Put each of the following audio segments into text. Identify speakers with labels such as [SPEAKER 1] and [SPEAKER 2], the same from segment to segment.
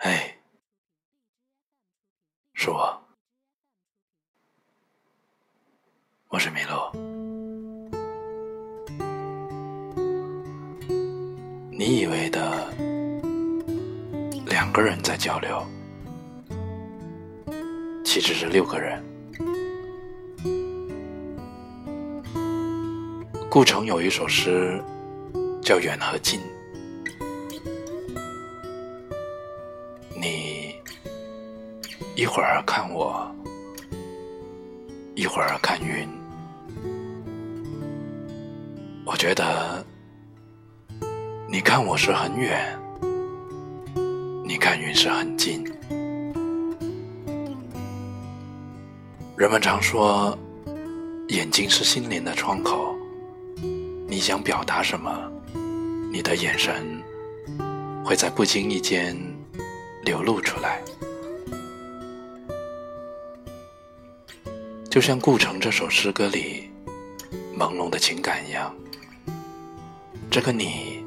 [SPEAKER 1] 哎，是我，我是麋鹿。你以为的两个人在交流，其实是六个人。顾城有一首诗叫《远和近》。一会儿看我，一会儿看云，我觉得你看我是很远，你看云是很近。人们常说，眼睛是心灵的窗口，你想表达什么，你的眼神会在不经意间。流露出来，就像顾城这首诗歌里朦胧的情感一样。这个你，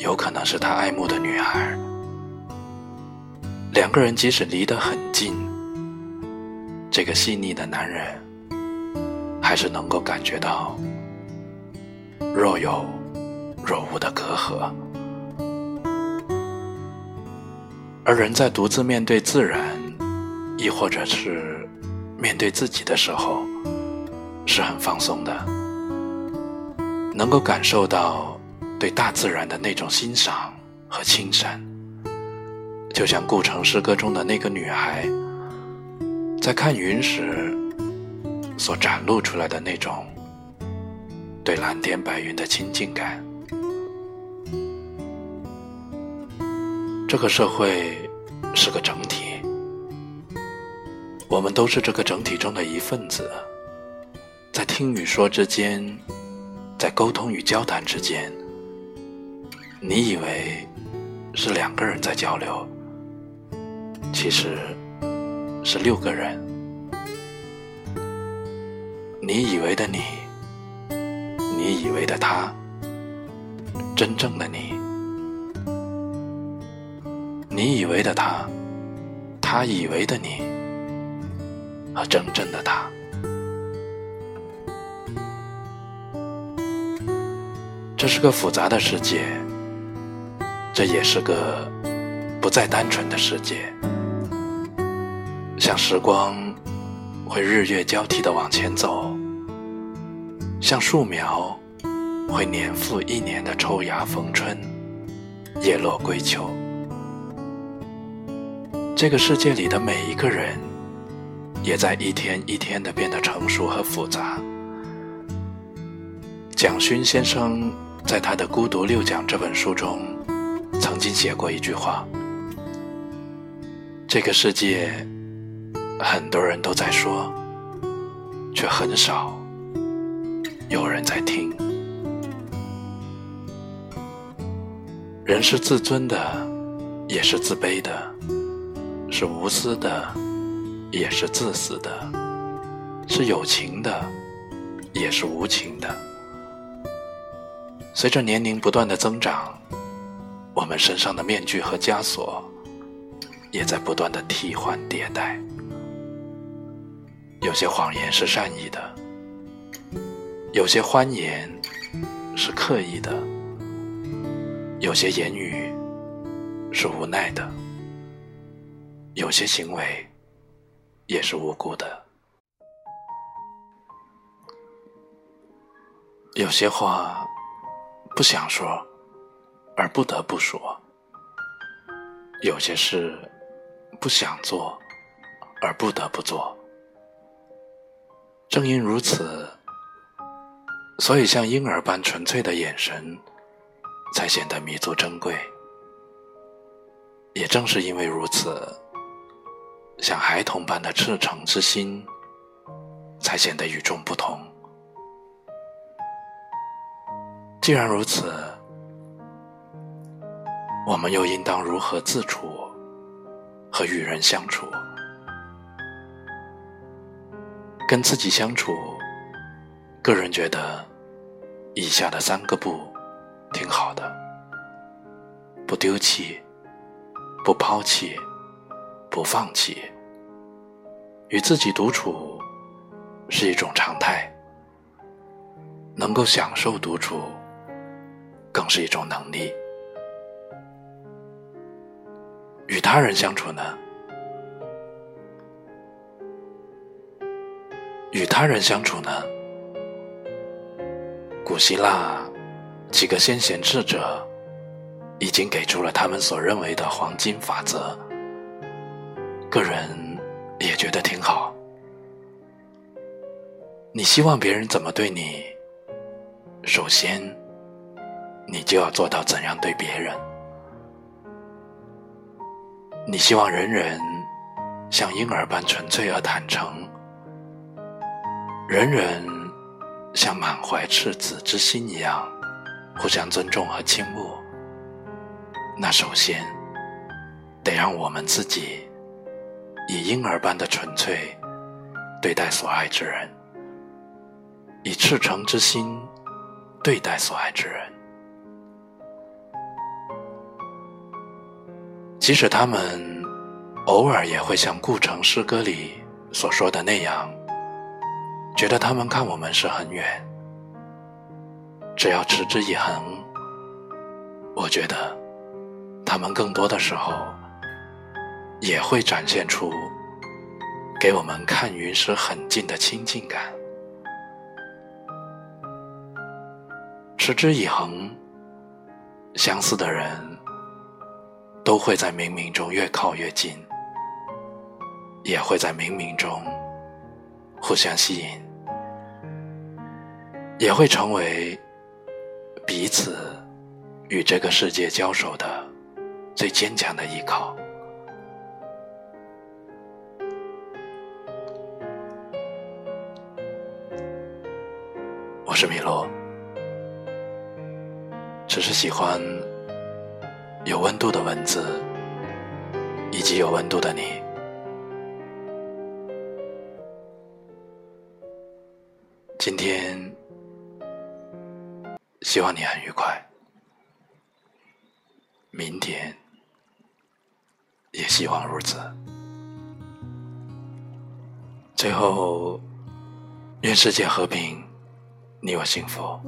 [SPEAKER 1] 有可能是他爱慕的女孩。两个人即使离得很近，这个细腻的男人，还是能够感觉到若有若无的隔阂。而人在独自面对自然，亦或者是面对自己的时候，是很放松的，能够感受到对大自然的那种欣赏和亲善。就像顾城诗歌中的那个女孩，在看云时所展露出来的那种对蓝天白云的亲近感。这个社会是个整体，我们都是这个整体中的一份子，在听与说之间，在沟通与交谈之间，你以为是两个人在交流，其实是六个人。你以为的你，你以为的他，真正的你。你以为的他，他以为的你，和真正的他，这是个复杂的世界，这也是个不再单纯的世界。像时光会日月交替的往前走，像树苗会年复一年的抽芽逢春，叶落归秋。这个世界里的每一个人，也在一天一天的变得成熟和复杂。蒋勋先生在他的《孤独六讲》这本书中，曾经写过一句话：“这个世界，很多人都在说，却很少有人在听。人是自尊的，也是自卑的。”是无私的，也是自私的；是有情的，也是无情的。随着年龄不断的增长，我们身上的面具和枷锁也在不断的替换迭代。有些谎言是善意的，有些欢言是刻意的，有些言语是无奈的。有些行为也是无辜的，有些话不想说而不得不说，有些事不想做而不得不做。正因如此，所以像婴儿般纯粹的眼神才显得弥足珍贵。也正是因为如此。像孩童般的赤诚之心，才显得与众不同。既然如此，我们又应当如何自处和与人相处？跟自己相处，个人觉得以下的三个不挺好的：不丢弃，不抛弃，不放弃。与自己独处是一种常态，能够享受独处更是一种能力。与他人相处呢？与他人相处呢？古希腊几个先贤智者已经给出了他们所认为的黄金法则，个人也觉得挺好。你希望别人怎么对你？首先，你就要做到怎样对别人。你希望人人像婴儿般纯粹而坦诚，人人像满怀赤子之心一样互相尊重和倾慕。那首先得让我们自己以婴儿般的纯粹对待所爱之人，以赤诚之心对待所爱之人。即使他们偶尔也会像顾城诗歌里所说的那样，觉得他们看我们是很远，只要持之以恒，我觉得他们更多的时候也会展现出给我们看云时很近的亲近感。持之以恒，相似的人。都会在冥冥中越靠越近，也会在冥冥中互相吸引，也会成为彼此与这个世界交手的最坚强的依靠。是米洛，只是喜欢。有温度的文字，以及有温度的你。今天，希望你很愉快。明天，也希望如此。最后，愿世界和平，你我幸福。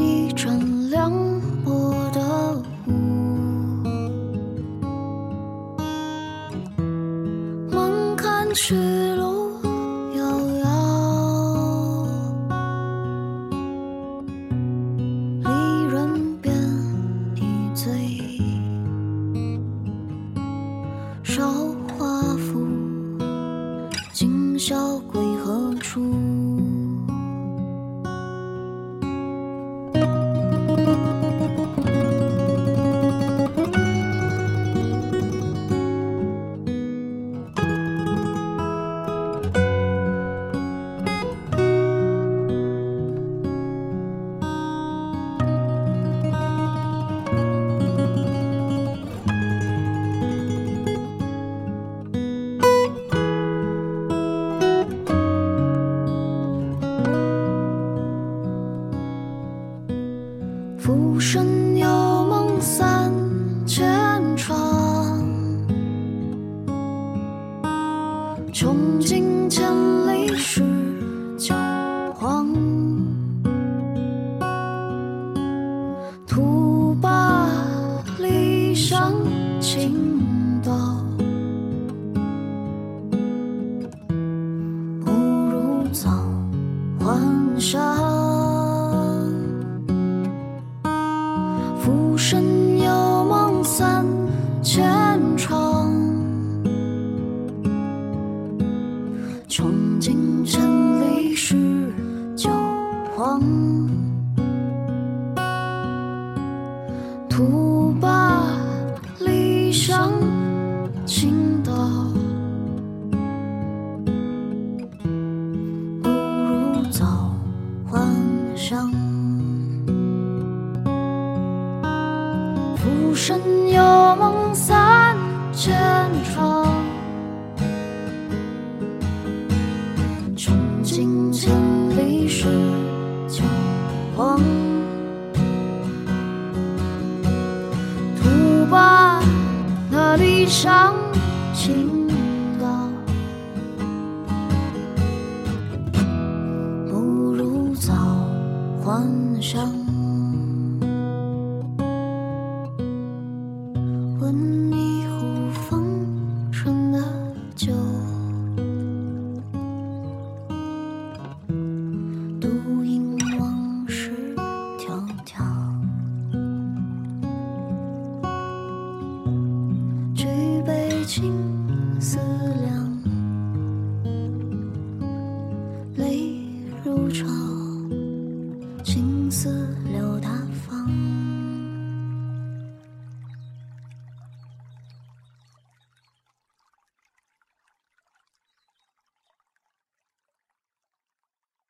[SPEAKER 2] 一盏凉薄的雾，梦看去路遥遥。离人便一醉韶华付，今宵归何处？幻想。浮生有梦三千场，穷尽千里是九荒。徒把理想倾倒。是旧梦土坝那里上青